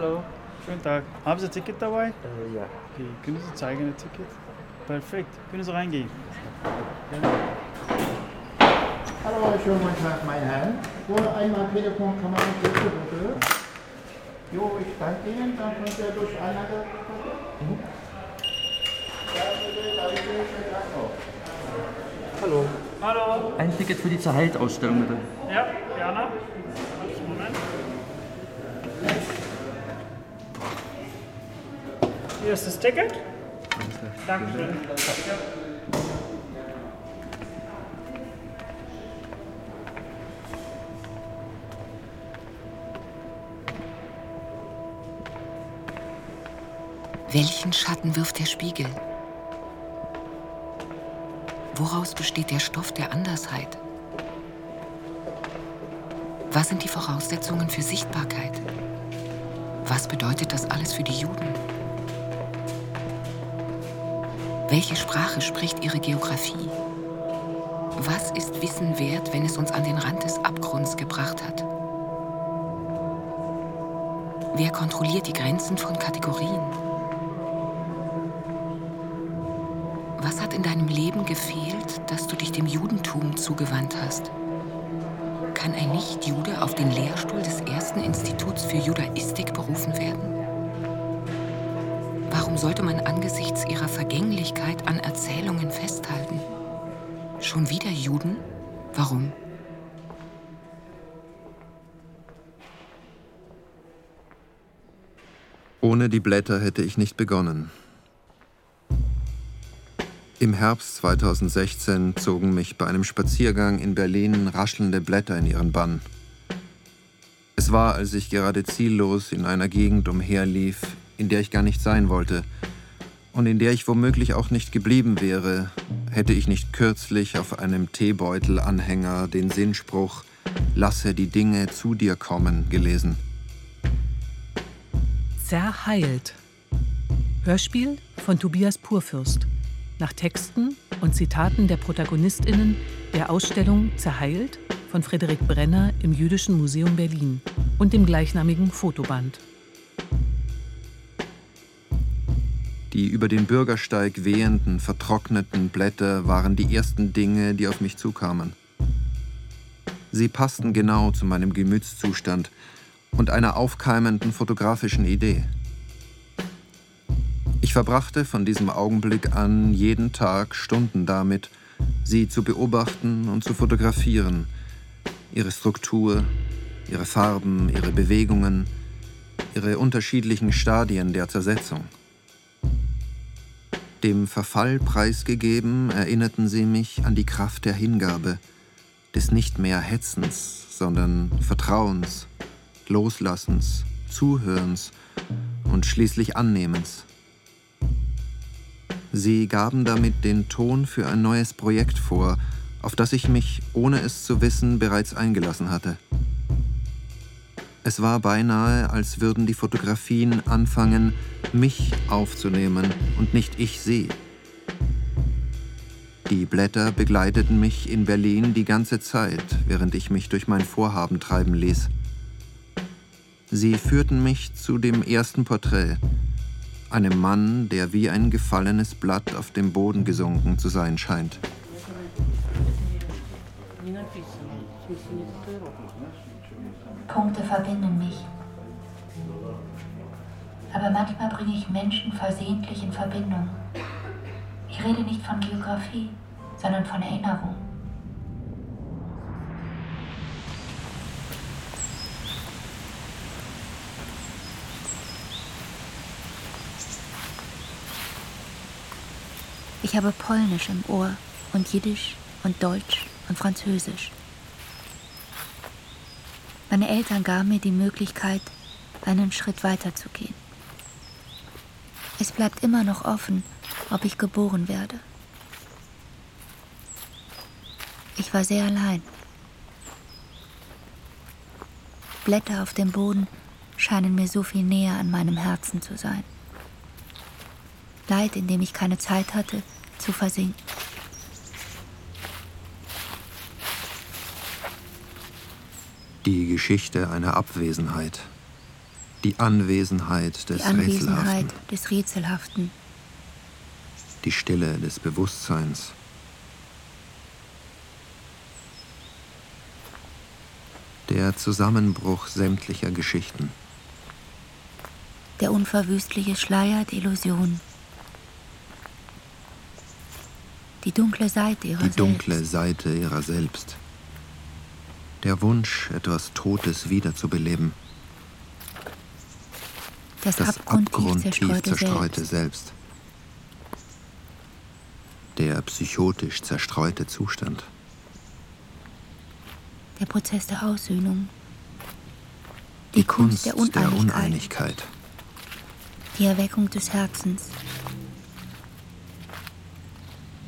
Hallo. Schönen Tag. Haben Sie ein Ticket dabei? Äh, ja. Okay. Können Sie zeigen ein Ticket? Perfekt. Können Sie reingehen? Hallo, schönen guten Tag, meine Herren. Nur einmal Telefonkamera bitte, bitte. Jo, ich danke Ihnen, dann könnt ihr durch Anlage. Mhm. Ja. Hallo. Hallo. Ein Ticket für die Zerhalt-Ausstellung bitte. Ja, gerne. Hier ist das Ticket. Dankeschön. Welchen Schatten wirft der Spiegel? Woraus besteht der Stoff der Andersheit? Was sind die Voraussetzungen für Sichtbarkeit? Was bedeutet das alles für die Juden? Welche Sprache spricht ihre Geografie? Was ist Wissen wert, wenn es uns an den Rand des Abgrunds gebracht hat? Wer kontrolliert die Grenzen von Kategorien? Was hat in deinem Leben gefehlt, dass du dich dem Judentum zugewandt hast? Kann ein Nicht-Jude auf den Lehrstuhl des ersten Instituts für Judaistik berufen werden? Sollte man angesichts ihrer Vergänglichkeit an Erzählungen festhalten? Schon wieder Juden? Warum? Ohne die Blätter hätte ich nicht begonnen. Im Herbst 2016 zogen mich bei einem Spaziergang in Berlin raschelnde Blätter in ihren Bann. Es war, als ich gerade ziellos in einer Gegend umherlief, in der ich gar nicht sein wollte und in der ich womöglich auch nicht geblieben wäre, hätte ich nicht kürzlich auf einem Teebeutelanhänger den Sinnspruch Lasse die Dinge zu dir kommen gelesen. Zerheilt. Hörspiel von Tobias Purfürst. Nach Texten und Zitaten der ProtagonistInnen der Ausstellung Zerheilt von Frederik Brenner im Jüdischen Museum Berlin und dem gleichnamigen Fotoband. Die über den Bürgersteig wehenden, vertrockneten Blätter waren die ersten Dinge, die auf mich zukamen. Sie passten genau zu meinem Gemütszustand und einer aufkeimenden fotografischen Idee. Ich verbrachte von diesem Augenblick an jeden Tag Stunden damit, sie zu beobachten und zu fotografieren, ihre Struktur, ihre Farben, ihre Bewegungen, ihre unterschiedlichen Stadien der Zersetzung. Dem Verfall preisgegeben, erinnerten sie mich an die Kraft der Hingabe, des nicht mehr Hetzens, sondern Vertrauens, Loslassens, Zuhörens und schließlich Annehmens. Sie gaben damit den Ton für ein neues Projekt vor, auf das ich mich, ohne es zu wissen, bereits eingelassen hatte. Es war beinahe, als würden die Fotografien anfangen, mich aufzunehmen und nicht ich sie. Die Blätter begleiteten mich in Berlin die ganze Zeit, während ich mich durch mein Vorhaben treiben ließ. Sie führten mich zu dem ersten Porträt, einem Mann, der wie ein gefallenes Blatt auf dem Boden gesunken zu sein scheint. Punkte verbinden mich. Aber manchmal bringe ich Menschen versehentlich in Verbindung. Ich rede nicht von Geografie, sondern von Erinnerung. Ich habe Polnisch im Ohr und Jiddisch und Deutsch und Französisch. Meine Eltern gaben mir die Möglichkeit, einen Schritt weiter zu gehen. Es bleibt immer noch offen, ob ich geboren werde. Ich war sehr allein. Blätter auf dem Boden scheinen mir so viel näher an meinem Herzen zu sein. Leid, in dem ich keine Zeit hatte, zu versinken. Die Geschichte einer Abwesenheit. Die Anwesenheit des Die Anwesenheit Rätselhaften. des Rätselhaften. Die Stille des Bewusstseins. Der Zusammenbruch sämtlicher Geschichten. Der unverwüstliche Schleier der Illusion. Die dunkle Seite ihrer Die dunkle selbst. Seite ihrer selbst. Der Wunsch, etwas Totes wiederzubeleben. Das, Das abgrundtief zerstreute, zerstreute Selbst. Selbst. Der psychotisch zerstreute Zustand. Der Prozess der Aussöhnung. Die, Die Kunst Kunst der der Uneinigkeit. Uneinigkeit. Die Erweckung des Herzens.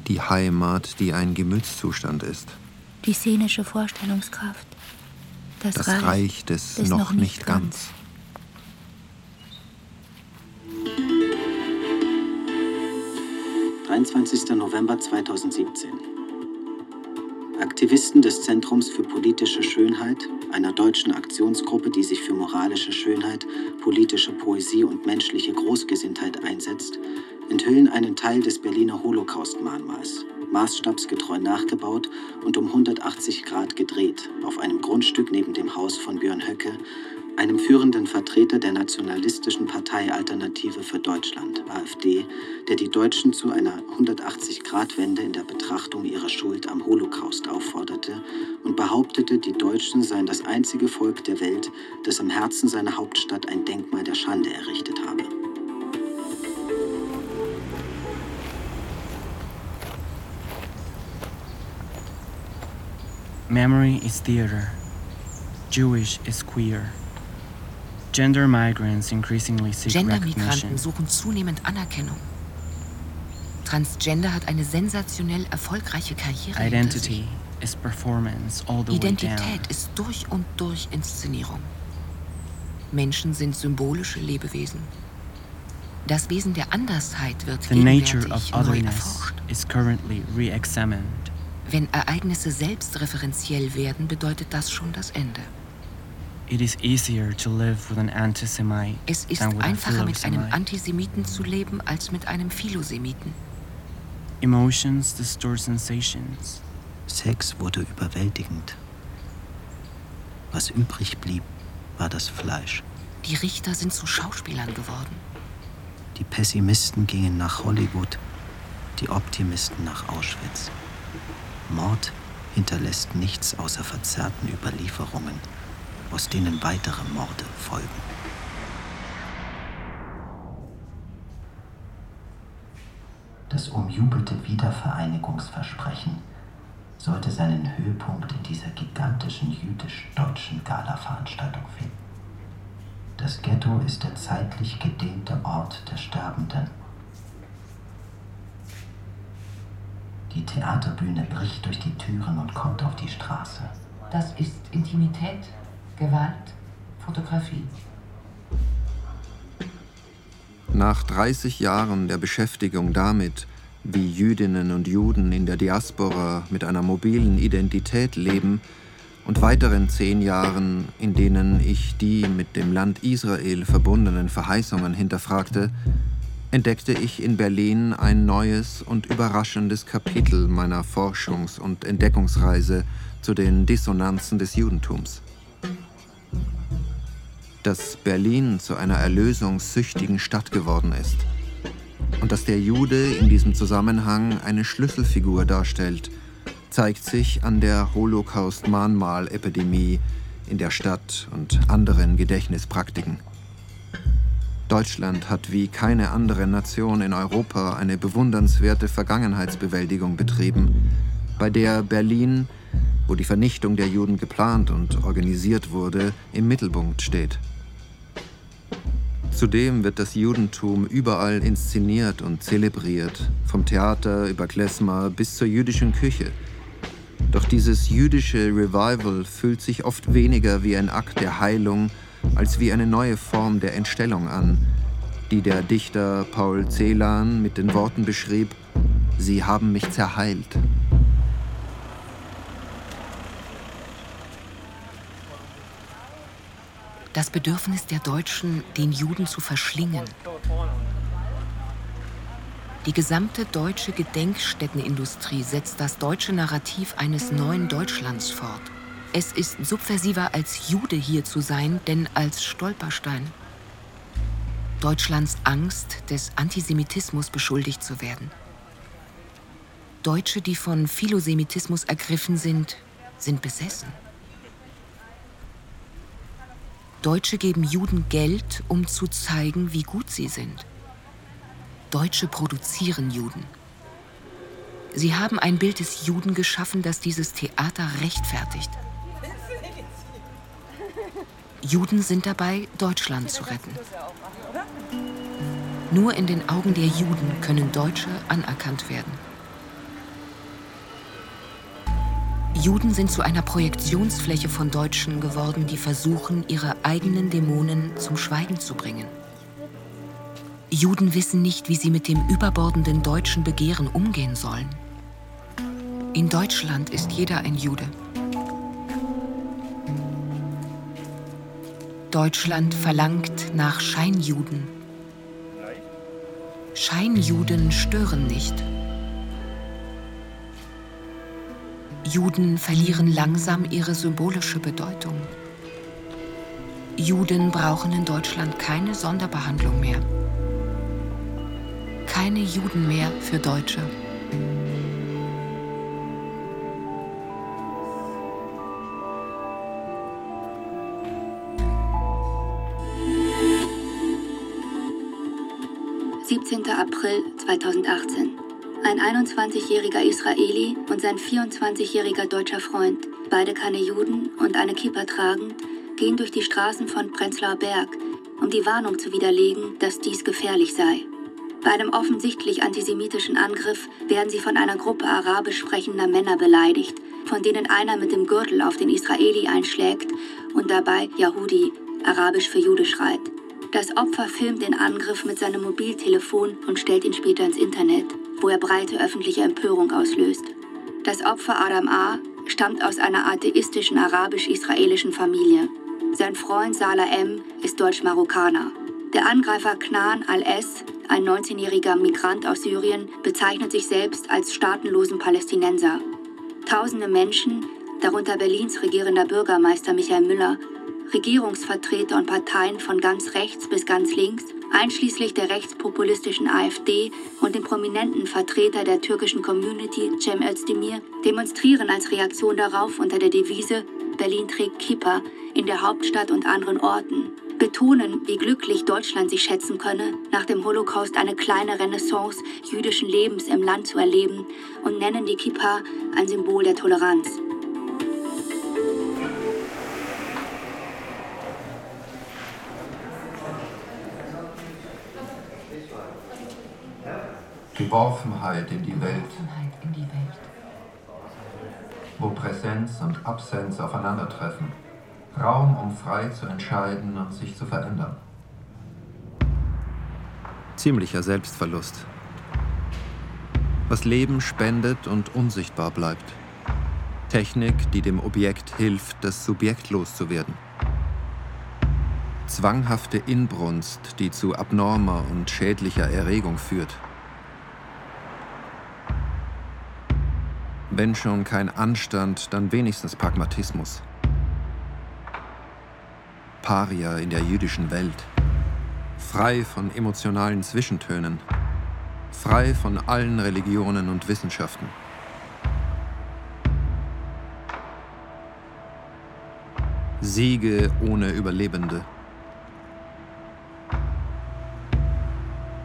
Die Heimat, die ein Gemütszustand ist. Die szenische Vorstellungskraft. Das, Das Reich, Reich des des noch nicht ganz. 23. November 2017. Aktivisten des Zentrums für politische Schönheit, einer deutschen Aktionsgruppe, die sich für moralische Schönheit, politische Poesie und menschliche Großgesinntheit einsetzt, enthüllen einen Teil des Berliner Holocaust-Mahnmals, maßstabsgetreu nachgebaut und um 180 Grad gedreht, auf einem Grundstück neben dem Haus von Björn Höcke, einem führenden Vertreter der nationalistischen Partei Alternative für Deutschland, AfD, der die Deutschen zu einer 180-Grad-Wende in der Betrachtung ihrer Schuld am Holocaust aufforderte und behauptete, die Deutschen seien das einzige Volk der Welt, das im Herzen seiner Hauptstadt ein Denkmal der Schande errichtet habe. Memory is theater. Jewish is queer. Gender migrants increasingly seek Gendermigranten suchen zunehmend Anerkennung. Transgender hat eine sensationell erfolgreiche Karriere Identity is performance all the way down. Identität ist durch und durch Inszenierung. Menschen sind symbolische Lebewesen. Das Wesen der Andersheit wird The nature of neu otherness erforscht. is currently re-examined. Wenn Ereignisse selbstreferenziell werden, bedeutet das schon das Ende. It is easier to live with an antisemite Es ist than with a einfacher, mit einem philosemite. Antisemiten zu leben, als mit einem Philosemiten. Emotions distort sensations. Sex wurde überwältigend. Was übrig blieb, war das Fleisch. Die Richter sind zu Schauspielern geworden. Die Pessimisten gingen nach Hollywood, die Optimisten nach Auschwitz. Mord hinterlässt nichts außer verzerrten Überlieferungen, aus denen weitere Morde folgen. Das umjubelte Wiedervereinigungsversprechen sollte seinen Höhepunkt in dieser gigantischen jüdisch-deutschen Gala-Veranstaltung finden. Das Ghetto ist der zeitlich gedehnte Ort der Sterbenden. Die Theaterbühne bricht durch die Türen und kommt auf die Straße. Das ist Intimität, Gewalt, Fotografie. Nach 30 Jahren der Beschäftigung damit, wie Jüdinnen und Juden in der Diaspora mit einer mobilen Identität leben, und weiteren zehn Jahren, in denen ich die mit dem Land Israel verbundenen Verheißungen hinterfragte, entdeckte ich in Berlin ein neues und überraschendes Kapitel meiner Forschungs- und Entdeckungsreise zu den Dissonanzen des Judentums. Dass Berlin zu einer erlösungssüchtigen Stadt geworden ist und dass der Jude in diesem Zusammenhang eine Schlüsselfigur darstellt, zeigt sich an der Holocaust-Mahnmal-Epidemie in der Stadt und anderen Gedächtnispraktiken. Deutschland hat wie keine andere Nation in Europa eine bewundernswerte Vergangenheitsbewältigung betrieben, bei der Berlin, wo die Vernichtung der Juden geplant und organisiert wurde, im Mittelpunkt steht. Zudem wird das Judentum überall inszeniert und zelebriert, vom Theater über Klezmer bis zur jüdischen Küche. Doch dieses jüdische Revival fühlt sich oft weniger wie ein Akt der Heilung als wie eine neue Form der Entstellung an, die der Dichter Paul Celan mit den Worten beschrieb, Sie haben mich zerheilt. Das Bedürfnis der Deutschen, den Juden zu verschlingen. Die gesamte deutsche Gedenkstättenindustrie setzt das deutsche Narrativ eines neuen Deutschlands fort. Es ist subversiver als Jude hier zu sein, denn als Stolperstein. Deutschlands Angst, des Antisemitismus beschuldigt zu werden. Deutsche, die von Philosemitismus ergriffen sind, sind besessen. Deutsche geben Juden Geld, um zu zeigen, wie gut sie sind. Deutsche produzieren Juden. Sie haben ein Bild des Juden geschaffen, das dieses Theater rechtfertigt. Juden sind dabei, Deutschland zu retten. Nur in den Augen der Juden können Deutsche anerkannt werden. Juden sind zu einer Projektionsfläche von Deutschen geworden, die versuchen, ihre eigenen Dämonen zum Schweigen zu bringen. Juden wissen nicht, wie sie mit dem überbordenden deutschen Begehren umgehen sollen. In Deutschland ist jeder ein Jude. Deutschland verlangt nach Scheinjuden. Scheinjuden stören nicht. Juden verlieren langsam ihre symbolische Bedeutung. Juden brauchen in Deutschland keine Sonderbehandlung mehr. Keine Juden mehr für Deutsche. 17. April 2018. Ein 21-jähriger Israeli und sein 24-jähriger deutscher Freund, beide keine Juden und eine Kippa tragend, gehen durch die Straßen von Prenzlauer Berg, um die Warnung zu widerlegen, dass dies gefährlich sei. Bei einem offensichtlich antisemitischen Angriff werden sie von einer Gruppe arabisch sprechender Männer beleidigt, von denen einer mit dem Gürtel auf den Israeli einschlägt und dabei Yahudi, arabisch für Jude schreit. Das Opfer filmt den Angriff mit seinem Mobiltelefon und stellt ihn später ins Internet, wo er breite öffentliche Empörung auslöst. Das Opfer Adam A. stammt aus einer atheistischen arabisch-israelischen Familie. Sein Freund Salah M. ist Deutsch-Marokkaner. Der Angreifer Knan al-S., ein 19-jähriger Migrant aus Syrien, bezeichnet sich selbst als staatenlosen Palästinenser. Tausende Menschen, darunter Berlins regierender Bürgermeister Michael Müller, Regierungsvertreter und Parteien von ganz rechts bis ganz links, einschließlich der rechtspopulistischen AfD und den prominenten Vertreter der türkischen Community Cem Özdemir, demonstrieren als Reaktion darauf unter der Devise Berlin trägt Kippa in der Hauptstadt und anderen Orten, betonen, wie glücklich Deutschland sich schätzen könne, nach dem Holocaust eine kleine Renaissance jüdischen Lebens im Land zu erleben und nennen die Kippa ein Symbol der Toleranz. Geworfenheit in die Welt, wo Präsenz und Absenz aufeinandertreffen, Raum, um frei zu entscheiden und sich zu verändern. Ziemlicher Selbstverlust. Was Leben spendet und unsichtbar bleibt. Technik, die dem Objekt hilft, das Subjekt loszuwerden. Zwanghafte Inbrunst, die zu abnormer und schädlicher Erregung führt. Wenn schon kein Anstand, dann wenigstens Pragmatismus. Paria in der jüdischen Welt. Frei von emotionalen Zwischentönen. Frei von allen Religionen und Wissenschaften. Siege ohne Überlebende.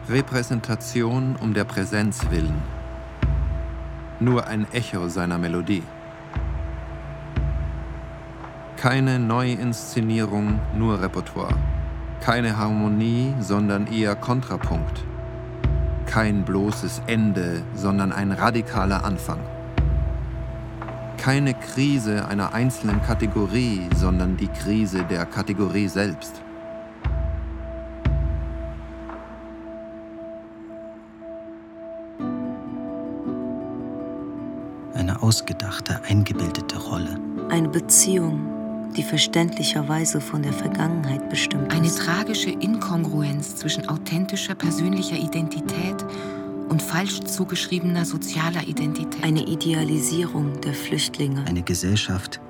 Repräsentation um der Präsenz willen nur ein Echo seiner Melodie. Keine Neuinszenierung, nur Repertoire. Keine Harmonie, sondern eher Kontrapunkt. Kein bloßes Ende, sondern ein radikaler Anfang. Keine Krise einer einzelnen Kategorie, sondern die Krise der Kategorie selbst. Ausgedachte, eingebildete Rolle. Eine Beziehung, die verständlicherweise von der Vergangenheit bestimmt Eine ist. tragische Inkongruenz zwischen authentischer persönlicher Identität und falsch zugeschriebener sozialer Identität. Eine Idealisierung der Flüchtlinge. Eine Gesellschaft,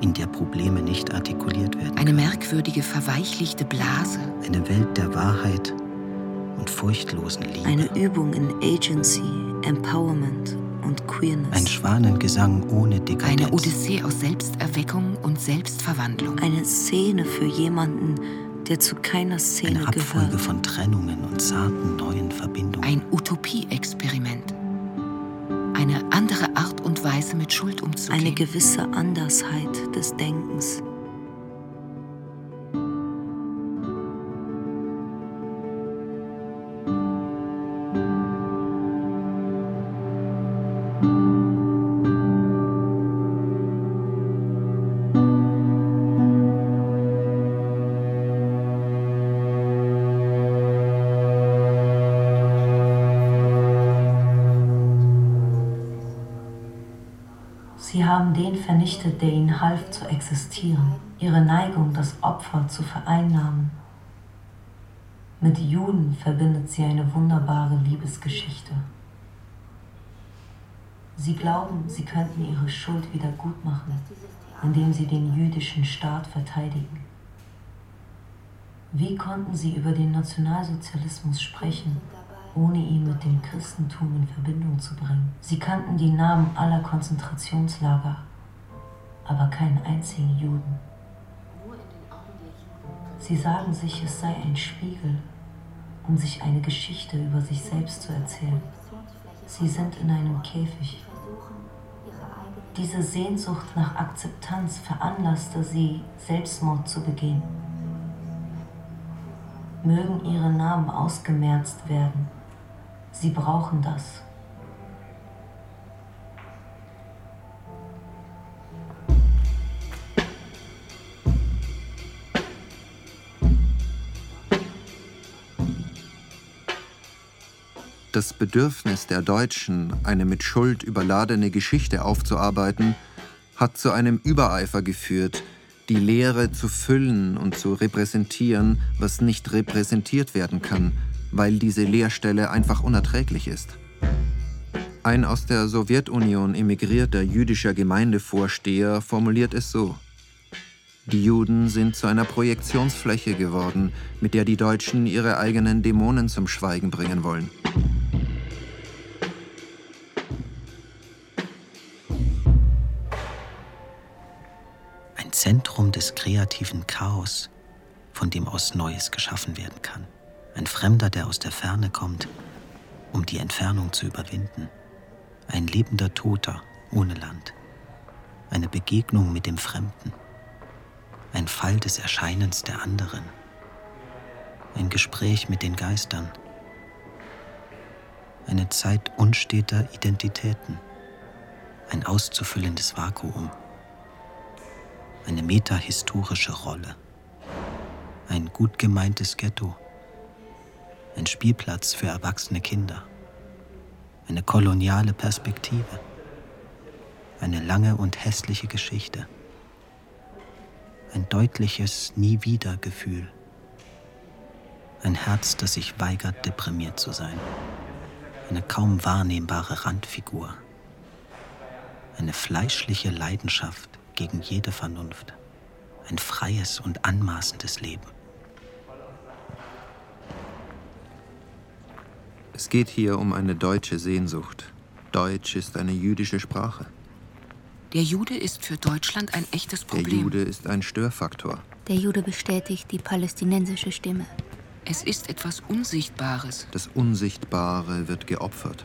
in der Probleme nicht artikuliert werden. Eine merkwürdige, verweichlichte Blase. Eine Welt der Wahrheit und furchtlosen Liebe. Eine Übung in Agency, Empowerment und Queerness. Ein Schwanengesang ohne Dekadenz. Eine Odyssee aus Selbsterweckung und Selbstverwandlung. Eine Szene für jemanden, der zu keiner Szene Eine Abfolge gehört. von Trennungen und zarten neuen Verbindungen. Ein Utopie-Experiment. Eine andere Art und Weise, mit Schuld umzugehen. Eine gewisse Andersheit des Denkens. Der ihnen half zu existieren, ihre Neigung, das Opfer zu vereinnahmen. Mit Juden verbindet sie eine wunderbare Liebesgeschichte. Sie glauben, sie könnten ihre Schuld wieder gut machen, indem sie den jüdischen Staat verteidigen. Wie konnten sie über den Nationalsozialismus sprechen, ohne ihn mit dem Christentum in Verbindung zu bringen? Sie kannten die Namen aller Konzentrationslager, aber keinen einzigen Juden. Sie sagen sich, es sei ein Spiegel, um sich eine Geschichte über sich selbst zu erzählen. Sie sind in einem Käfig. Diese Sehnsucht nach Akzeptanz veranlasste sie, Selbstmord zu begehen. Mögen ihre Namen ausgemerzt werden. Sie brauchen das. Das Bedürfnis der Deutschen, eine mit Schuld überladene Geschichte aufzuarbeiten, hat zu einem Übereifer geführt, die Leere zu füllen und zu repräsentieren, was nicht repräsentiert werden kann, weil diese Leerstelle einfach unerträglich ist. Ein aus der Sowjetunion emigrierter jüdischer Gemeindevorsteher formuliert es so. Die Juden sind zu einer Projektionsfläche geworden, mit der die Deutschen ihre eigenen Dämonen zum Schweigen bringen wollen. Zentrum des kreativen Chaos, von dem aus Neues geschaffen werden kann. Ein Fremder, der aus der Ferne kommt, um die Entfernung zu überwinden. Ein lebender Toter ohne Land. Eine Begegnung mit dem Fremden. Ein Fall des Erscheinens der anderen. Ein Gespräch mit den Geistern. Eine Zeit unsteter Identitäten. Ein auszufüllendes Vakuum. Eine metahistorische Rolle. Ein gut gemeintes Ghetto. Ein Spielplatz für erwachsene Kinder. Eine koloniale Perspektive. Eine lange und hässliche Geschichte. Ein deutliches Nie-wieder-Gefühl. Ein Herz, das sich weigert, deprimiert zu sein. Eine kaum wahrnehmbare Randfigur. Eine fleischliche Leidenschaft gegen jede Vernunft. Ein freies und anmaßendes Leben. Es geht hier um eine deutsche Sehnsucht. Deutsch ist eine jüdische Sprache. Der Jude ist für Deutschland ein echtes Der Problem. Jude ist ein Störfaktor. Der Jude bestätigt die palästinensische Stimme. Es ist etwas Unsichtbares. Das Unsichtbare wird geopfert.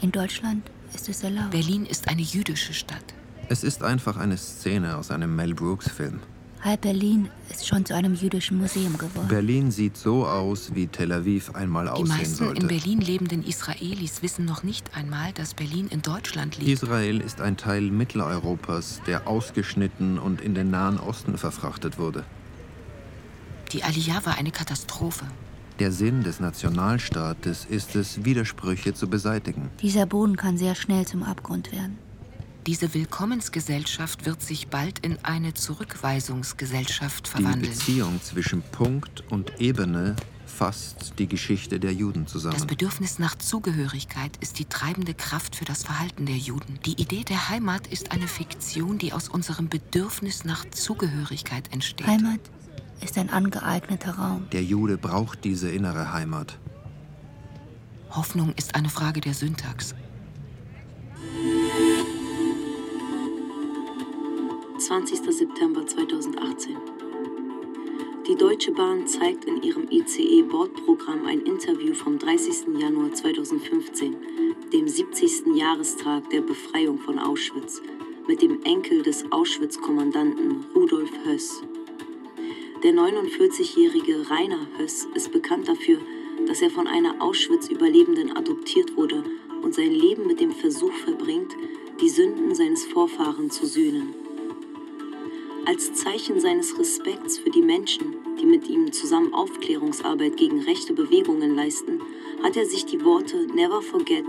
In Deutschland ist es erlaubt. Berlin ist eine jüdische Stadt. Es ist einfach eine Szene aus einem Mel Brooks-Film. Halb Berlin ist schon zu einem jüdischen Museum geworden. Berlin sieht so aus, wie Tel Aviv einmal Die aussehen meisten in sollte. Berlin lebenden Israelis wissen noch nicht einmal, dass Berlin in Deutschland liegt. Israel ist ein Teil Mitteleuropas, der ausgeschnitten und in den Nahen Osten verfrachtet wurde. Die Aliyah war eine Katastrophe. Der Sinn des Nationalstaates ist es, Widersprüche zu beseitigen. Dieser Boden kann sehr schnell zum Abgrund werden. Diese Willkommensgesellschaft wird sich bald in eine Zurückweisungsgesellschaft verwandeln. Die Beziehung zwischen Punkt und Ebene fasst die Geschichte der Juden zusammen. Das Bedürfnis nach Zugehörigkeit ist die treibende Kraft für das Verhalten der Juden. Die Idee der Heimat ist eine Fiktion, die aus unserem Bedürfnis nach Zugehörigkeit entsteht. Heimat ist ein angeeigneter Raum. Der Jude braucht diese innere Heimat. Hoffnung ist eine Frage der Syntax. 20. September 2018. Die Deutsche Bahn zeigt in ihrem ICE-Bordprogramm ein Interview vom 30. Januar 2015, dem 70. Jahrestag der Befreiung von Auschwitz, mit dem Enkel des Auschwitz-Kommandanten Rudolf Höss. Der 49-jährige Rainer Höss ist bekannt dafür, dass er von einer Auschwitz-Überlebenden adoptiert wurde und sein Leben mit dem Versuch verbringt, die Sünden seines Vorfahren zu sühnen. Als Zeichen seines Respekts für die Menschen, die mit ihm zusammen Aufklärungsarbeit gegen rechte Bewegungen leisten, hat er sich die Worte Never Forget,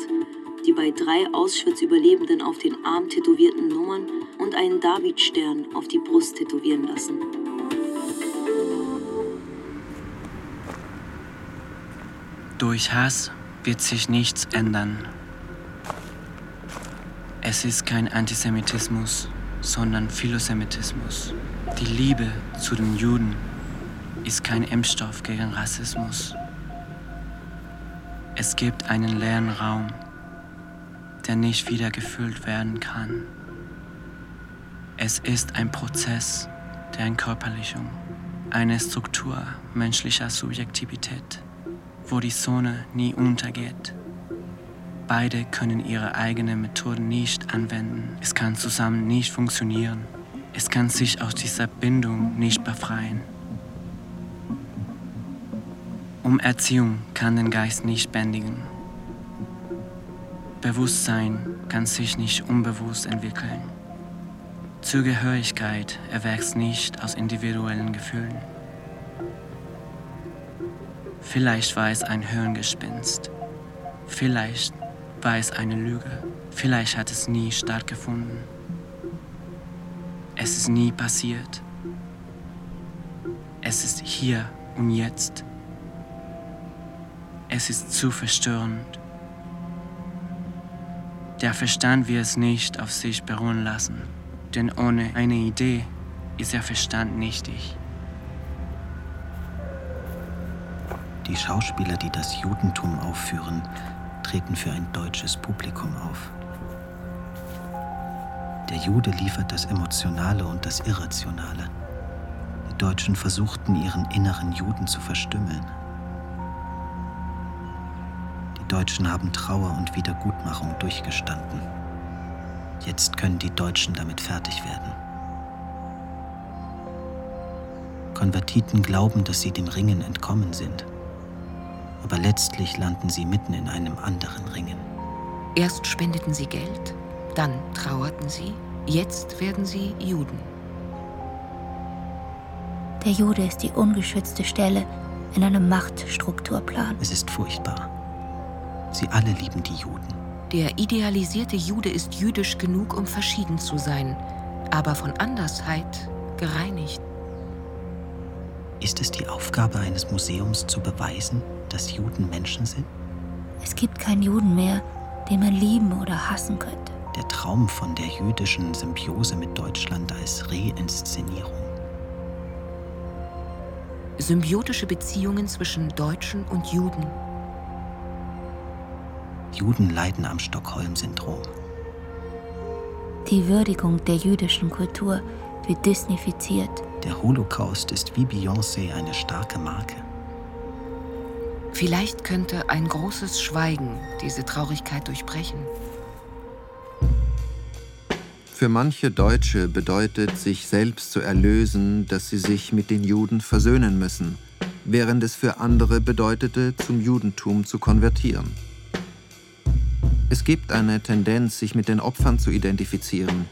die bei drei Auschwitz-Überlebenden auf den Arm tätowierten Nummern und einen Davidstern auf die Brust tätowieren lassen. Durch Hass wird sich nichts ändern. Es ist kein Antisemitismus, sondern Philosemitismus. Die Liebe zu den Juden ist kein Impfstoff gegen Rassismus. Es gibt einen leeren Raum, der nicht wieder gefüllt werden kann. Es ist ein Prozess der Entkörperlichung, eine Struktur menschlicher Subjektivität, wo die Sonne nie untergeht. Beide können ihre eigenen Methoden nicht anwenden. Es kann zusammen nicht funktionieren. Es kann sich aus dieser Bindung nicht befreien. Um Erziehung kann den Geist nicht bändigen. Bewusstsein kann sich nicht unbewusst entwickeln. Zugehörigkeit erwächst nicht aus individuellen Gefühlen. Vielleicht war es ein Hirngespinst. Vielleicht war es eine Lüge. Vielleicht hat es nie stattgefunden. Es ist nie passiert. Es ist hier und jetzt. Es ist zu verstörend. Der Verstand will es nicht auf sich beruhen lassen, denn ohne eine Idee ist der Verstand nichtig. Die Schauspieler, die das Judentum aufführen, treten für ein deutsches Publikum auf. Der Jude liefert das Emotionale und das Irrationale. Die Deutschen versuchten, ihren inneren Juden zu verstümmeln. Die Deutschen haben Trauer und Wiedergutmachung durchgestanden. Jetzt können die Deutschen damit fertig werden. Konvertiten glauben, dass sie dem Ringen entkommen sind aber letztlich landen sie mitten in einem anderen Ringen. Erst spendeten sie Geld, dann trauerten sie, jetzt werden sie Juden. Der Jude ist die ungeschützte Stelle in einem Machtstrukturplan. Es ist furchtbar. Sie alle lieben die Juden. Der idealisierte Jude ist jüdisch genug, um verschieden zu sein, aber von Andersheit gereinigt. Ist es die Aufgabe eines Museums zu beweisen, dass Juden Menschen sind? Es gibt keinen Juden mehr, den man lieben oder hassen könnte. Der Traum von der jüdischen Symbiose mit Deutschland als Reinszenierung. Symbiotische Beziehungen zwischen Deutschen und Juden. Juden leiden am Stockholm-Syndrom. Die Würdigung der jüdischen Kultur wird disneyfiziert. Der Holocaust ist wie Beyoncé eine starke Marke. Vielleicht könnte ein großes Schweigen diese Traurigkeit durchbrechen. Für manche Deutsche bedeutet, sich selbst zu erlösen, dass sie sich mit den Juden versöhnen müssen, während es für andere bedeutete, zum Judentum zu konvertieren. Es gibt eine Tendenz, sich mit den Opfern zu identifizieren,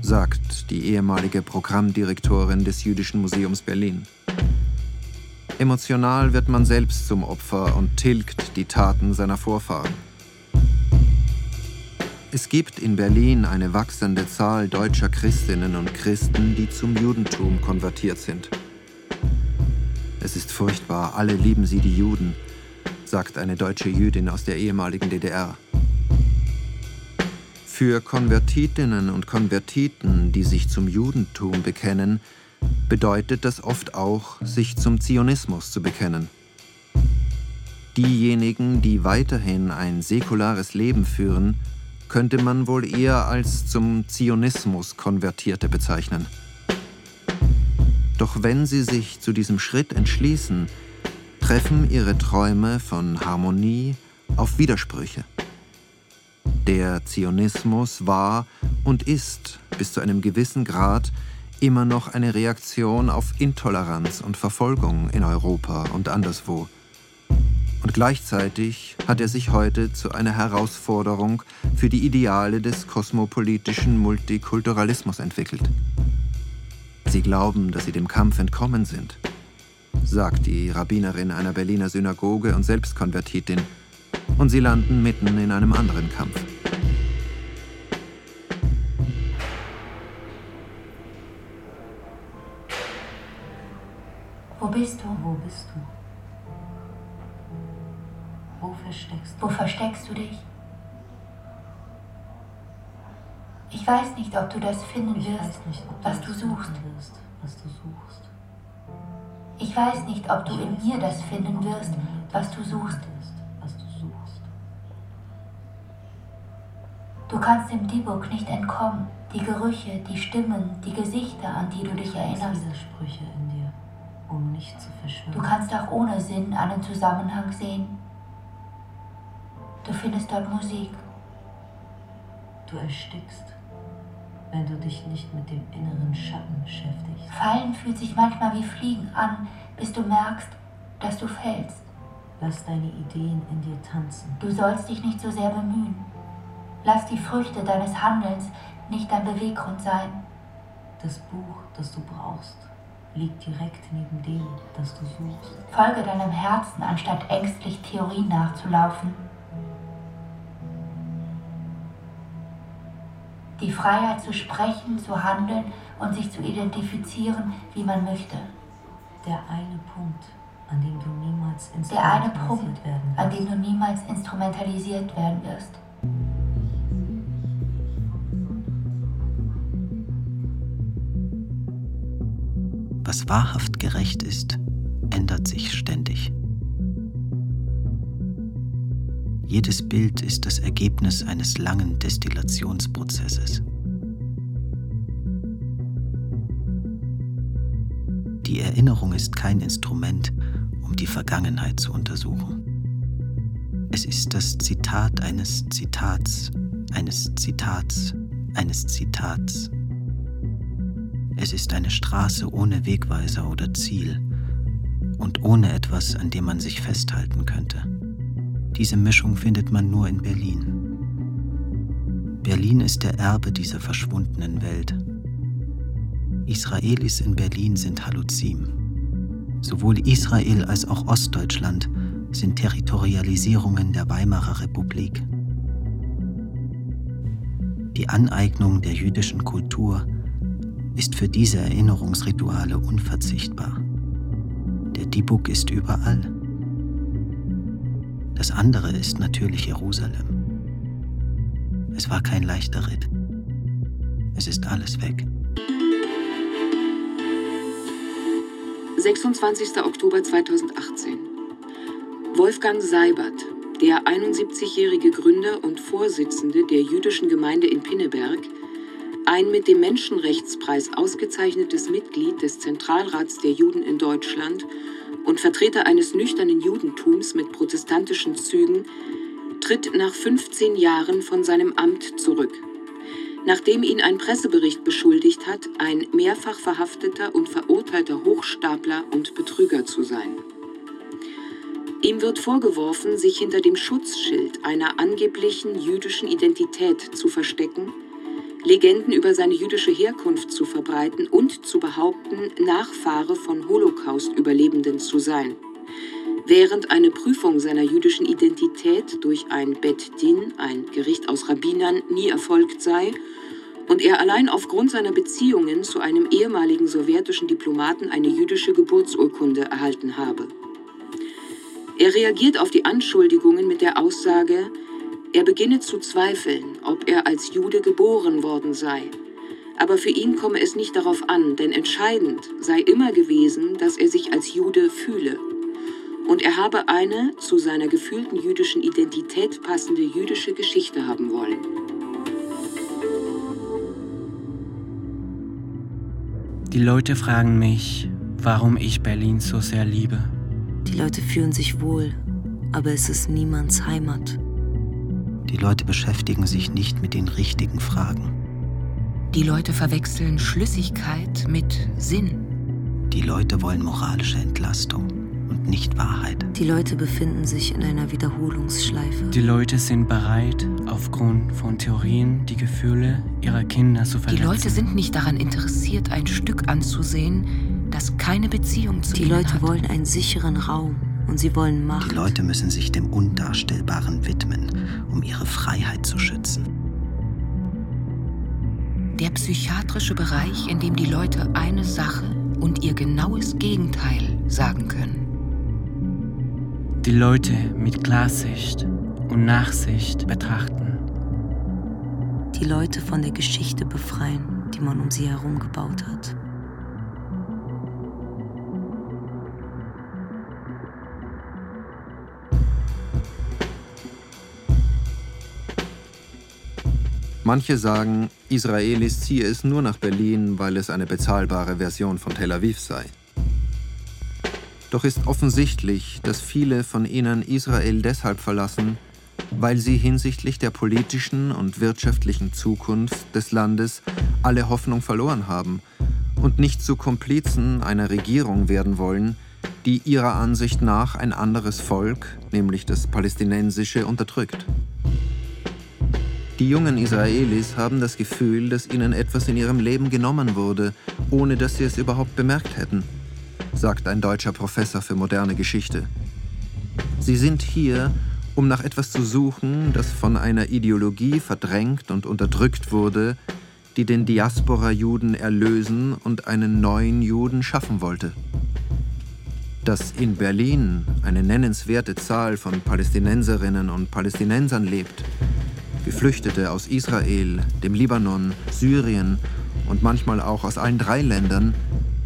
sagt die ehemalige Programmdirektorin des Jüdischen Museums Berlin. Emotional wird man selbst zum Opfer und tilgt die Taten seiner Vorfahren. Es gibt in Berlin eine wachsende Zahl deutscher Christinnen und Christen, die zum Judentum konvertiert sind. Es ist furchtbar, alle lieben sie die Juden, sagt eine deutsche Jüdin aus der ehemaligen DDR. Für Konvertitinnen und Konvertiten, die sich zum Judentum bekennen, bedeutet das oft auch, sich zum Zionismus zu bekennen. Diejenigen, die weiterhin ein säkulares Leben führen, könnte man wohl eher als zum Zionismus Konvertierte bezeichnen. Doch wenn sie sich zu diesem Schritt entschließen, treffen ihre Träume von Harmonie auf Widersprüche. Der Zionismus war und ist bis zu einem gewissen Grad immer noch eine Reaktion auf Intoleranz und Verfolgung in Europa und anderswo. Und gleichzeitig hat er sich heute zu einer Herausforderung für die Ideale des kosmopolitischen Multikulturalismus entwickelt. Sie glauben, dass sie dem Kampf entkommen sind, sagt die Rabbinerin einer Berliner Synagoge und Selbstkonvertitin, und sie landen mitten in einem anderen Kampf. Wo bist du? Wo bist du? Wo versteckst du? Wo versteckst du dich? Ich weiß nicht, ob du das finden Ich wirst, nicht, was du suchst. wirst, was du suchst. Ich weiß nicht, ob du Ich in mir das finden wirst, was du suchst. du kannst dem Dibuk nicht entkommen. Die Gerüche, die Stimmen, die Gesichter, an die du dich erinnerst. Widersprüche in dir, um nicht zu verschwimmen. Du kannst auch ohne Sinn einen Zusammenhang sehen. Du findest dort Musik. Du erstickst, wenn du dich nicht mit dem inneren Schatten beschäftigst. Fallen fühlt sich manchmal wie Fliegen an, bis du merkst, dass du fällst. Lass deine Ideen in dir tanzen. Du sollst dich nicht so sehr bemühen. Lass die Früchte deines Handelns nicht dein Beweggrund sein. Das Buch, das du brauchst, liegt direkt neben dem, das du suchst. Folge deinem Herzen, anstatt ängstlich Theorien nachzulaufen. Die Freiheit zu sprechen, zu handeln und sich zu identifizieren, wie man möchte. Der eine Punkt, an dem du niemals Der eine instrumentalisiert Punkt, werden an wirst. dem du niemals instrumentalisiert werden wirst. Was wahrhaft gerecht ist, ändert sich ständig. Jedes Bild ist das Ergebnis eines langen Destillationsprozesses. Die Erinnerung ist kein Instrument, um die Vergangenheit zu untersuchen. Es ist das Zitat eines Zitats, eines Zitats, eines Zitats. Es ist eine Straße ohne Wegweiser oder Ziel und ohne etwas, an dem man sich festhalten könnte. Diese Mischung findet man nur in Berlin. Berlin ist der Erbe dieser verschwundenen Welt. Israelis in Berlin sind Halluzim. Sowohl Israel als auch Ostdeutschland sind Territorialisierungen der Weimarer Republik. Die Aneignung der jüdischen Kultur ist für diese Erinnerungsrituale unverzichtbar. Der Dibuk ist überall. Das andere ist natürlich Jerusalem. Es war kein leichter Ritt. Es ist alles weg. 26. Oktober 2018. Wolfgang Seibert, der 71-jährige Gründer und Vorsitzende der jüdischen Gemeinde in Pinneberg, ein mit dem Menschenrechtspreis ausgezeichnetes Mitglied des Zentralrats der Juden in Deutschland und Vertreter eines nüchternen Judentums mit protestantischen Zügen, tritt nach 15 Jahren von seinem Amt zurück. Nachdem ihn ein Pressebericht beschuldigt hat, ein mehrfach verhafteter und verurteilter Hochstapler und Betrüger zu sein. Ihm wird vorgeworfen, sich hinter dem Schutzschild einer angeblichen jüdischen Identität zu verstecken, Legenden über seine jüdische Herkunft zu verbreiten und zu behaupten, Nachfahre von Holocaust-Überlebenden zu sein. Während eine Prüfung seiner jüdischen Identität durch ein Bet Din, ein Gericht aus Rabbinern, nie erfolgt sei und er allein aufgrund seiner Beziehungen zu einem ehemaligen sowjetischen Diplomaten eine jüdische Geburtsurkunde erhalten habe. Er reagiert auf die Anschuldigungen mit der Aussage, er beginne zu zweifeln, ob er als Jude geboren worden sei. Aber für ihn komme es nicht darauf an, denn entscheidend sei immer gewesen, dass er sich als Jude fühle. Und er habe eine zu seiner gefühlten jüdischen Identität passende jüdische Geschichte haben wollen. Die Leute fragen mich, warum ich Berlin so sehr liebe. Die Leute fühlen sich wohl, aber es ist niemands Heimat. Die Leute beschäftigen sich nicht mit den richtigen Fragen. Die Leute verwechseln Schlüssigkeit mit Sinn. Die Leute wollen moralische Entlastung und nicht Wahrheit. Die Leute befinden sich in einer Wiederholungsschleife. Die Leute sind bereit, aufgrund von Theorien die Gefühle ihrer Kinder zu verletzen. Die Leute sind nicht daran interessiert, ein Stück anzusehen, das keine Beziehung zu Die ihnen Leute hat. wollen einen sicheren Raum und sie wollen Macht. Die Leute müssen sich dem Undarstellbaren widmen, um ihre Freiheit zu schützen. Der psychiatrische Bereich, in dem die Leute eine Sache und ihr genaues Gegenteil sagen können. Die Leute mit Klarsicht und Nachsicht betrachten. Die Leute von der Geschichte befreien, die man um sie herum gebaut hat. Manche sagen, Israelis ziehe es nur nach Berlin, weil es eine bezahlbare Version von Tel Aviv sei. Doch ist offensichtlich, dass viele von ihnen Israel deshalb verlassen, weil sie hinsichtlich der politischen und wirtschaftlichen Zukunft des Landes alle Hoffnung verloren haben und nicht zu Komplizen einer Regierung werden wollen, die ihrer Ansicht nach ein anderes Volk, nämlich das palästinensische, unterdrückt. Die jungen Israelis haben das Gefühl, dass ihnen etwas in ihrem Leben genommen wurde, ohne dass sie es überhaupt bemerkt hätten, sagt ein deutscher Professor für moderne Geschichte. Sie sind hier, um nach etwas zu suchen, das von einer Ideologie verdrängt und unterdrückt wurde, die den Diaspora-Juden erlösen und einen neuen Juden schaffen wollte. Dass in Berlin eine nennenswerte Zahl von Palästinenserinnen und Palästinensern lebt, Geflüchtete aus Israel, dem Libanon, Syrien und manchmal auch aus allen drei Ländern,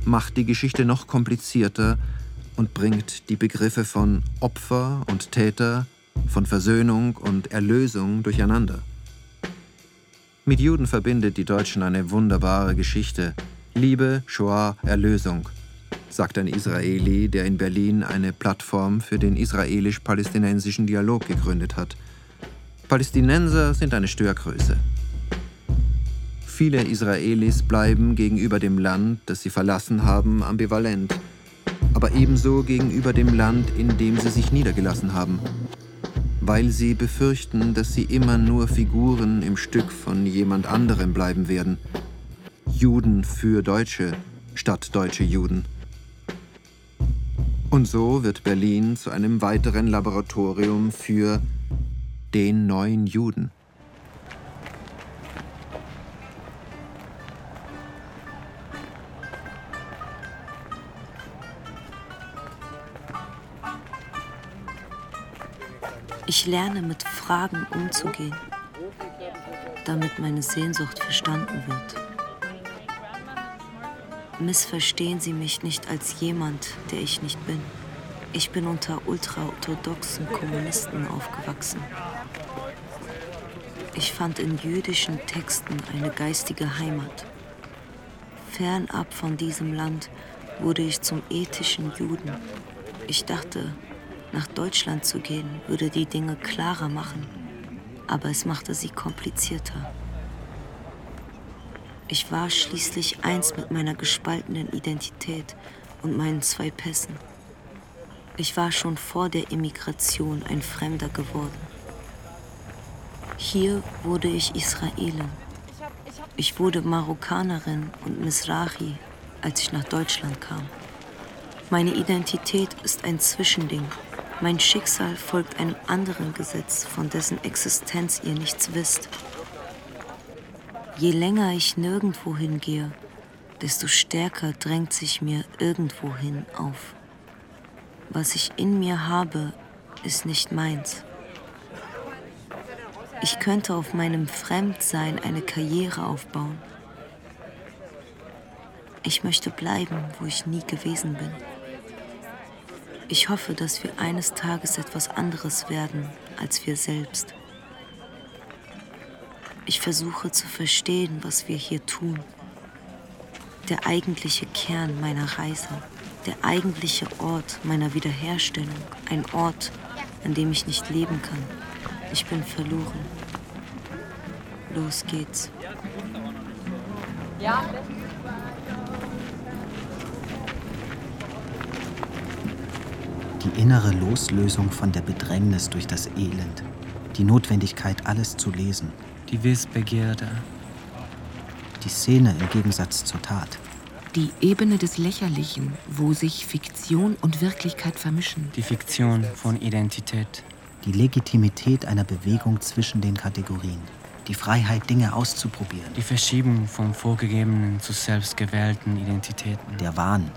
macht die Geschichte noch komplizierter und bringt die Begriffe von Opfer und Täter, von Versöhnung und Erlösung durcheinander. Mit Juden verbindet die Deutschen eine wunderbare Geschichte. Liebe, Shoah, Erlösung, sagt ein Israeli, der in Berlin eine Plattform für den israelisch-palästinensischen Dialog gegründet hat. Palästinenser sind eine Störgröße. Viele Israelis bleiben gegenüber dem Land, das sie verlassen haben, ambivalent, aber ebenso gegenüber dem Land, in dem sie sich niedergelassen haben, weil sie befürchten, dass sie immer nur Figuren im Stück von jemand anderem bleiben werden. Juden für Deutsche statt deutsche Juden. Und so wird Berlin zu einem weiteren Laboratorium für den neuen Juden. Ich lerne mit Fragen umzugehen, damit meine Sehnsucht verstanden wird. Missverstehen Sie mich nicht als jemand, der ich nicht bin. Ich bin unter ultraorthodoxen Kommunisten aufgewachsen. Ich fand in jüdischen Texten eine geistige Heimat. Fernab von diesem Land wurde ich zum ethischen Juden. Ich dachte, nach Deutschland zu gehen, würde die Dinge klarer machen, aber es machte sie komplizierter. Ich war schließlich eins mit meiner gespaltenen Identität und meinen zwei Pässen. Ich war schon vor der Immigration ein Fremder geworden. Hier wurde ich Israelin. Ich wurde Marokkanerin und Mizrahi, als ich nach Deutschland kam. Meine Identität ist ein Zwischending Mein Schicksal folgt einem anderen Gesetz, von dessen Existenz ihr nichts wisst. Je länger ich nirgendwo hingehe, desto stärker drängt sich mir irgendwohin auf. Was ich in mir habe, ist nicht meins. Ich könnte auf meinem Fremdsein eine Karriere aufbauen. Ich möchte bleiben, wo ich nie gewesen bin. Ich hoffe, dass wir eines Tages etwas anderes werden als wir selbst. Ich versuche zu verstehen, was wir hier tun. Der eigentliche Kern meiner Reise, der eigentliche Ort meiner Wiederherstellung, ein Ort, an dem ich nicht leben kann. Ich bin verloren. Los geht's. Ja. Die innere Loslösung von der Bedrängnis durch das Elend, die Notwendigkeit, alles zu lesen. Die Wissbegierde. Die Szene im Gegensatz zur Tat. Die Ebene des Lächerlichen, wo sich Fiktion und Wirklichkeit vermischen. Die Fiktion von Identität. Die Legitimität einer Bewegung zwischen den Kategorien. Die Freiheit, Dinge auszuprobieren. Die Verschiebung von vorgegebenen zu selbstgewählten Identitäten. Der Wahn,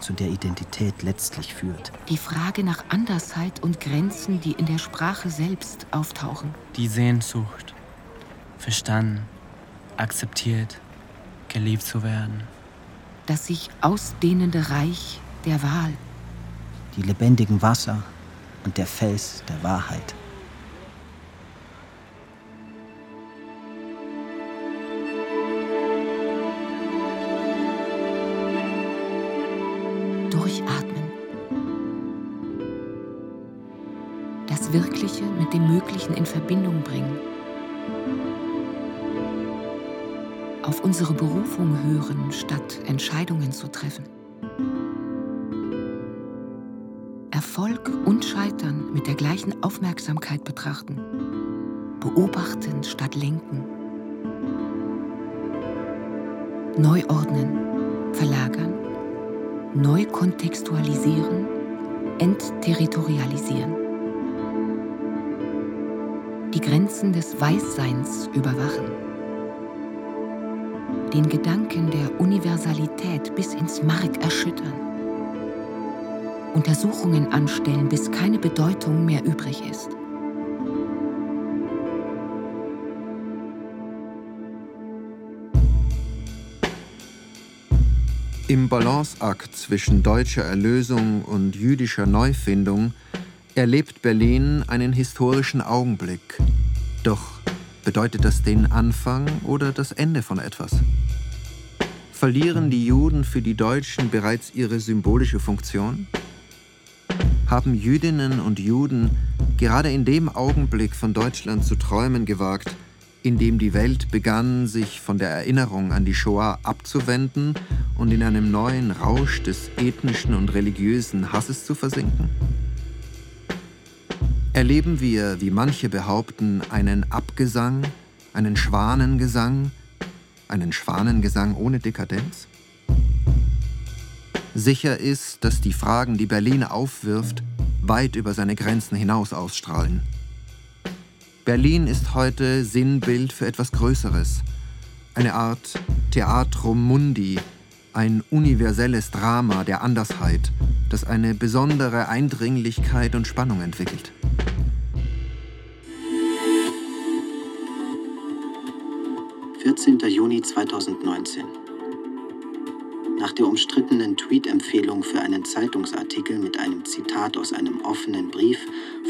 zu der Identität letztlich führt. Die Frage nach Andersheit und Grenzen, die in der Sprache selbst auftauchen. Die Sehnsucht, verstanden, akzeptiert, geliebt zu werden. Das sich ausdehnende Reich der Wahl. Die lebendigen Wasser und der Fels der Wahrheit. Durchatmen. Das Wirkliche mit dem Möglichen in Verbindung bringen. Auf unsere Berufung hören, statt Entscheidungen zu treffen. Erfolg und Scheitern mit der gleichen Aufmerksamkeit betrachten. Beobachten statt lenken. Neu ordnen, verlagern, neu kontextualisieren, entterritorialisieren. Die Grenzen des Weißseins überwachen. Den Gedanken der Universalität bis ins Mark erschüttern. Untersuchungen anstellen, bis keine Bedeutung mehr übrig ist. Im Balanceakt zwischen deutscher Erlösung und jüdischer Neufindung erlebt Berlin einen historischen Augenblick. Doch bedeutet das den Anfang oder das Ende von etwas? Verlieren die Juden für die Deutschen bereits ihre symbolische Funktion? Haben Jüdinnen und Juden gerade in dem Augenblick von Deutschland zu träumen gewagt, in dem die Welt begann, sich von der Erinnerung an die Shoah abzuwenden und in einem neuen Rausch des ethnischen und religiösen Hasses zu versinken? Erleben wir, wie manche behaupten, einen Abgesang, einen Schwanengesang, einen Schwanengesang ohne Dekadenz? Sicher ist, dass die Fragen, die Berlin aufwirft, weit über seine Grenzen hinaus ausstrahlen. Berlin ist heute Sinnbild für etwas Größeres, eine Art Theatrum Mundi, ein universelles Drama der Andersheit, das eine besondere Eindringlichkeit und Spannung entwickelt. Juni 2019 nach der umstrittenen Tweet-Empfehlung für einen Zeitungsartikel mit einem Zitat aus einem offenen Brief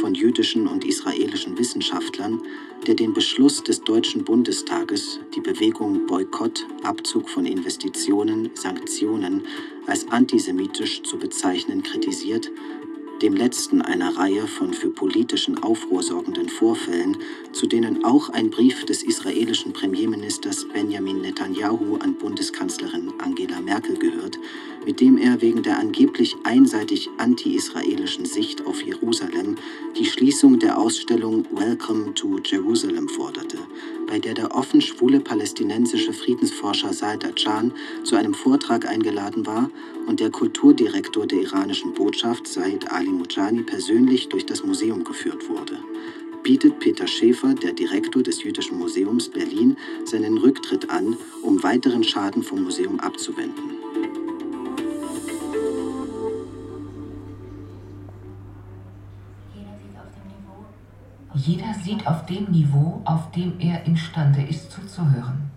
von jüdischen und israelischen Wissenschaftlern, der den Beschluss des Deutschen Bundestages, die Bewegung Boykott, Abzug von Investitionen, Sanktionen als antisemitisch zu bezeichnen, kritisiert, dem letzten einer Reihe von für politischen Aufruhr sorgenden Vorfällen, zu denen auch ein Brief des israelischen Premierministers Benjamin Netanyahu an Bundeskanzlerin Angela Merkel gehört, mit dem er wegen der angeblich einseitig anti-israelischen Sicht auf Jerusalem die Schließung der Ausstellung Welcome to Jerusalem forderte, bei der der offen schwule palästinensische Friedensforscher Said Ajan zu einem Vortrag eingeladen war und der Kulturdirektor der iranischen Botschaft Said Ali Mujani persönlich durch das Museum geführt wurde bietet Peter Schäfer, der Direktor des Jüdischen Museums Berlin, seinen Rücktritt an, um weiteren Schaden vom Museum abzuwenden. Jeder sieht auf dem Niveau, auf dem er imstande ist zuzuhören.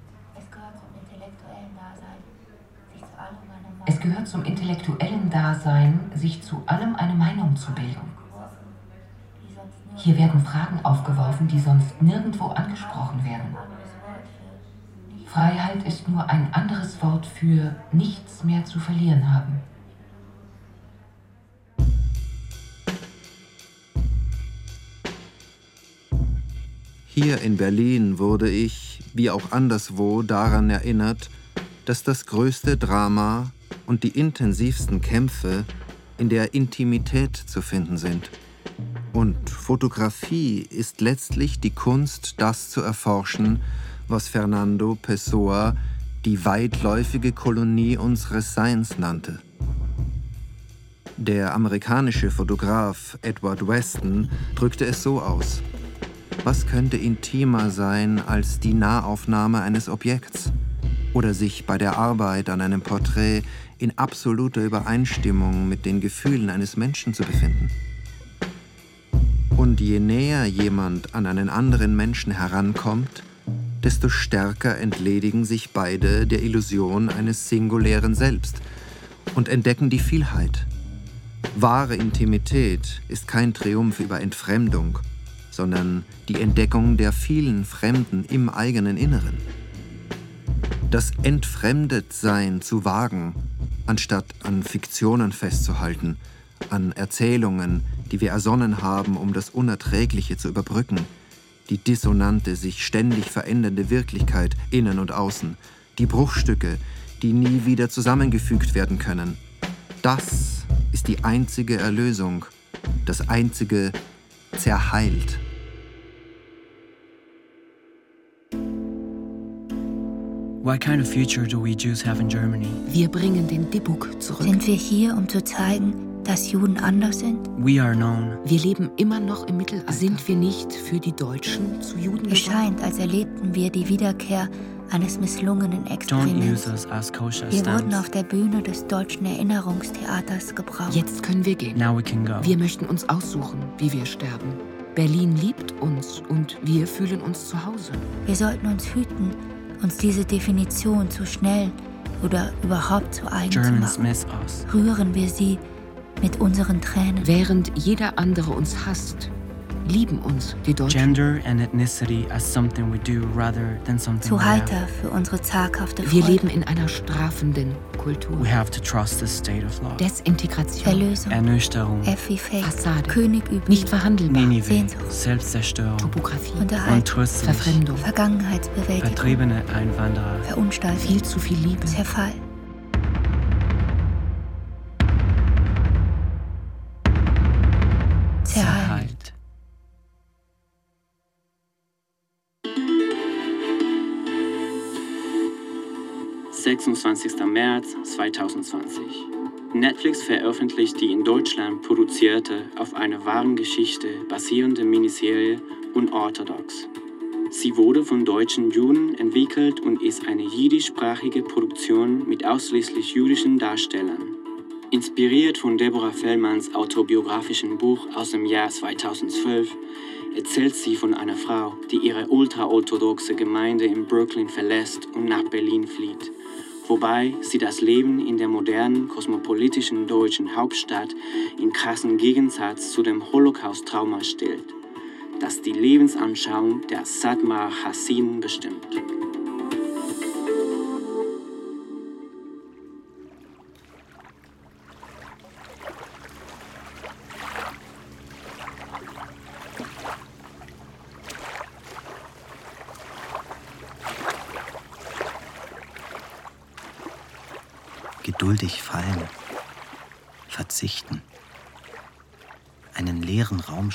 Es gehört zum intellektuellen Dasein, sich zu allem eine Meinung zu bilden. Hier werden Fragen aufgeworfen, die sonst nirgendwo angesprochen werden. Freiheit ist nur ein anderes Wort für nichts mehr zu verlieren haben. Hier in Berlin wurde ich, wie auch anderswo, daran erinnert, dass das größte Drama und die intensivsten Kämpfe in der Intimität zu finden sind. Und Fotografie ist letztlich die Kunst, das zu erforschen, was Fernando Pessoa die weitläufige Kolonie unseres Seins nannte. Der amerikanische Fotograf Edward Weston drückte es so aus. Was könnte intimer sein als die Nahaufnahme eines Objekts oder sich bei der Arbeit an einem Porträt in absoluter Übereinstimmung mit den Gefühlen eines Menschen zu befinden? Und je näher jemand an einen anderen Menschen herankommt, desto stärker entledigen sich beide der Illusion eines singulären Selbst und entdecken die Vielheit. Wahre Intimität ist kein Triumph über Entfremdung, sondern die Entdeckung der vielen Fremden im eigenen Inneren. Das Entfremdetsein zu wagen, anstatt an Fiktionen festzuhalten, an Erzählungen, die wir ersonnen haben, um das Unerträgliche zu überbrücken, die dissonante, sich ständig verändernde Wirklichkeit innen und außen, die Bruchstücke, die nie wieder zusammengefügt werden können. Das ist die einzige Erlösung, das einzige Zerheilt. What kind of future do we Jews have in Germany? Wir bringen den Dibuk zurück. Sind wir hier, um zu zeigen, dass Juden anders sind? We are known. Wir leben immer noch im Mittelalter. Sind wir nicht für die Deutschen zu Juden geworden? Es scheint, als erlebten wir die Wiederkehr eines misslungenen Don't Experiments. use us as kosher Wir wurden auf der Bühne des Deutschen Erinnerungstheaters gebraucht. Jetzt können wir gehen. Now we can go. Wir möchten uns aussuchen, wie wir sterben. Berlin liebt uns und wir fühlen uns zu Hause. Wir sollten uns hüten, uns diese Definition zu schnell oder überhaupt zu eigen zu Germans machen. miss us. Rühren wir sie mit unseren Tränen. Während jeder andere uns hasst, lieben uns die Deutschen. Gender and ethnicity as something we do rather than something Zu heiter für unsere zaghafte Wir Freude. leben in einer strafenden Kultur. We have to trust the state of law. Desintegration. Erlösung. Ernüchterung, Fake. Fassade. König üben. Nicht verhandelbar. Ninive, Sehnsucht. Selbstzerstörung, Topografie. Unterhaltung. untröstlich, Verfremdung. Vergangenheitsbewältigung. vertriebene Einwanderer, Verunstaltung. Viel zu viel Liebe. Zerfall. Zerhalt. ...26. März 2020. Netflix veröffentlicht die in Deutschland produzierte, auf einer wahren Geschichte basierende Miniserie Unorthodox. Sie wurde von deutschen Juden entwickelt und ist eine jiddischsprachige Produktion mit ausschließlich jüdischen Darstellern. Inspiriert von Deborah Fellmanns autobiografischen Buch aus dem Jahr 2012 erzählt sie von einer Frau, die ihre ultraorthodoxe Gemeinde in Brooklyn verlässt und nach Berlin flieht, wobei sie das Leben in der modernen kosmopolitischen deutschen Hauptstadt in krassen Gegensatz zu dem Holocaust-Trauma stellt, das die Lebensanschauung der Satmar Hassinen bestimmt.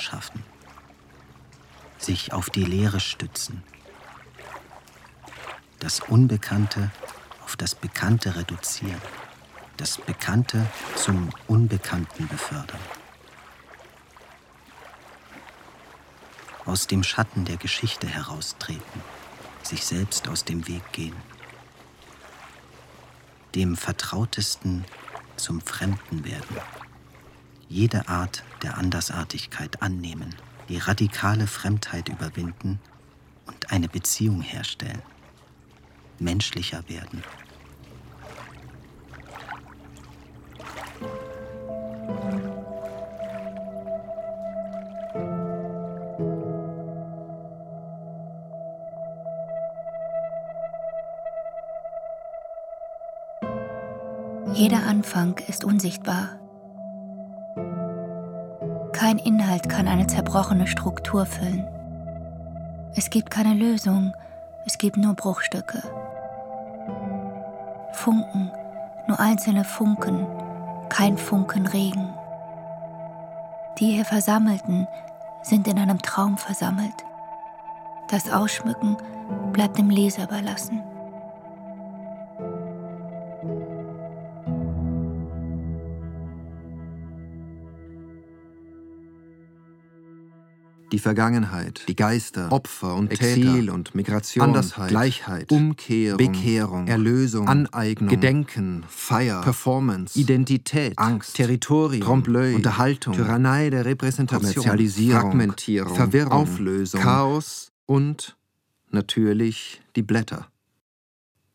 Schaffen, sich auf die Leere stützen, das Unbekannte auf das Bekannte reduzieren, das Bekannte zum Unbekannten befördern. Aus dem Schatten der Geschichte heraustreten, sich selbst aus dem Weg gehen, dem Vertrautesten zum Fremden werden, jede Art der Andersartigkeit annehmen, die radikale Fremdheit überwinden und eine Beziehung herstellen menschlicher werden. Jeder Anfang ist unsichtbar. Inhalt kann eine zerbrochene Struktur füllen. Es gibt keine Lösung, es gibt nur Bruchstücke. Funken, nur einzelne Funken, kein Funkenregen. Die hier Versammelten sind in einem Traum versammelt. Das Ausschmücken bleibt dem Leser überlassen. Die Vergangenheit, die Geister, Opfer und Exil Täter, und Migration, Andersheit, Gleichheit, Umkehrung, Bekehrung, Erlösung, Aneignung, Gedenken, Feier, Performance, Identität, Angst, Territorium, Trompe-l'œil, Unterhaltung, Tyrannei der Repräsentation, Kommerzialisierung, Fragmentierung, Verwirrung, Auflösung, Chaos und natürlich die Blätter.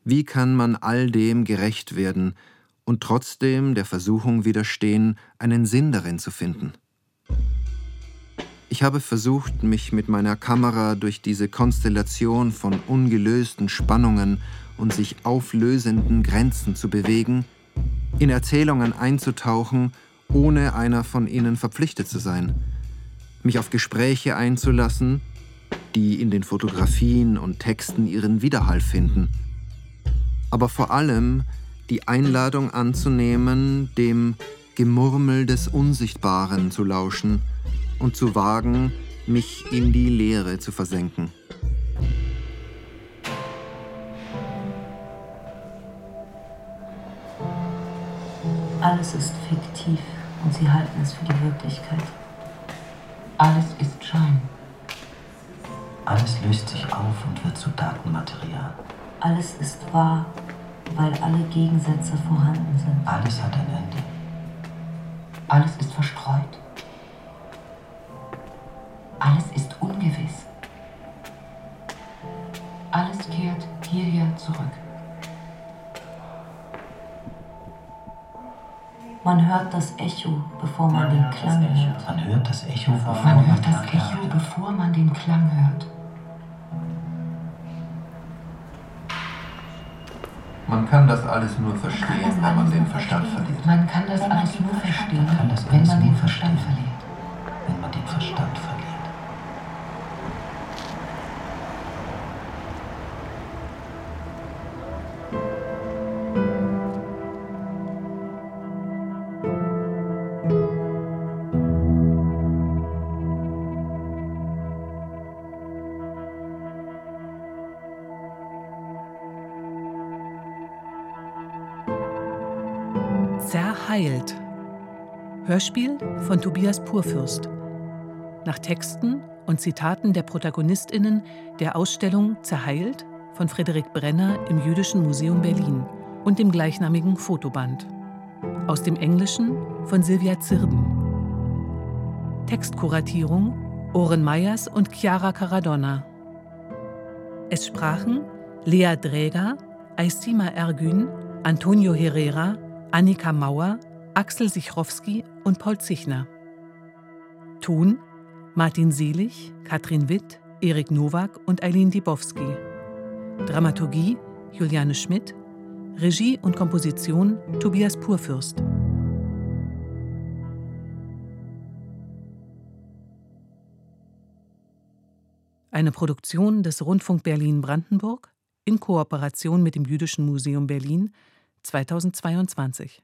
Wie kann man all dem gerecht werden und trotzdem der Versuchung widerstehen, einen Sinn darin zu finden? Ich habe versucht, mich mit meiner Kamera durch diese Konstellation von ungelösten Spannungen und sich auflösenden Grenzen zu bewegen, in Erzählungen einzutauchen, ohne einer von ihnen verpflichtet zu sein, mich auf Gespräche einzulassen, die in den Fotografien und Texten ihren Widerhall finden, aber vor allem die Einladung anzunehmen, dem Gemurmel des Unsichtbaren zu lauschen, und zu wagen, mich in die Leere zu versenken. Alles ist fiktiv und sie halten es für die Wirklichkeit. Alles ist Schein. Alles löst sich auf und wird zu Datenmaterial. Alles ist wahr, weil alle Gegensätze vorhanden sind. Alles hat ein Ende. Alles ist verstreut. Alles ist ungewiss. Alles kehrt hierher zurück. Man hört das Echo, bevor man, man den Klang hört. Man hört das Echo, bevor man, man, hört das Echo, hört. bevor man den Klang hört. Man kann das alles nur verstehen, wenn man den Verstand verliert. Man kann das alles nur verstehen, wenn man den Verstand verliert. Wenn man den Verstand verliert. Zerheilt. Hörspiel von Tobias Purfürst. Nach Texten und Zitaten der ProtagonistInnen der Ausstellung Zerheilt von Frederik Brenner im Jüdischen Museum Berlin und dem gleichnamigen Fotoband. Aus dem Englischen von Silvia Zirden. Textkuratierung Oren Meyers und Chiara Caradonna. Es sprachen Lea Dräger, Aisima Ergün, Antonio Herrera, Annika Mauer, Axel Sichrowski und Paul Zichner. Ton Martin Selig, Katrin Witt, Erik Nowak und Eileen Dibowski. Dramaturgie Juliane Schmidt. Regie und Komposition Tobias Purfürst. Eine Produktion des Rundfunk Berlin-Brandenburg in Kooperation mit dem Jüdischen Museum Berlin 2022.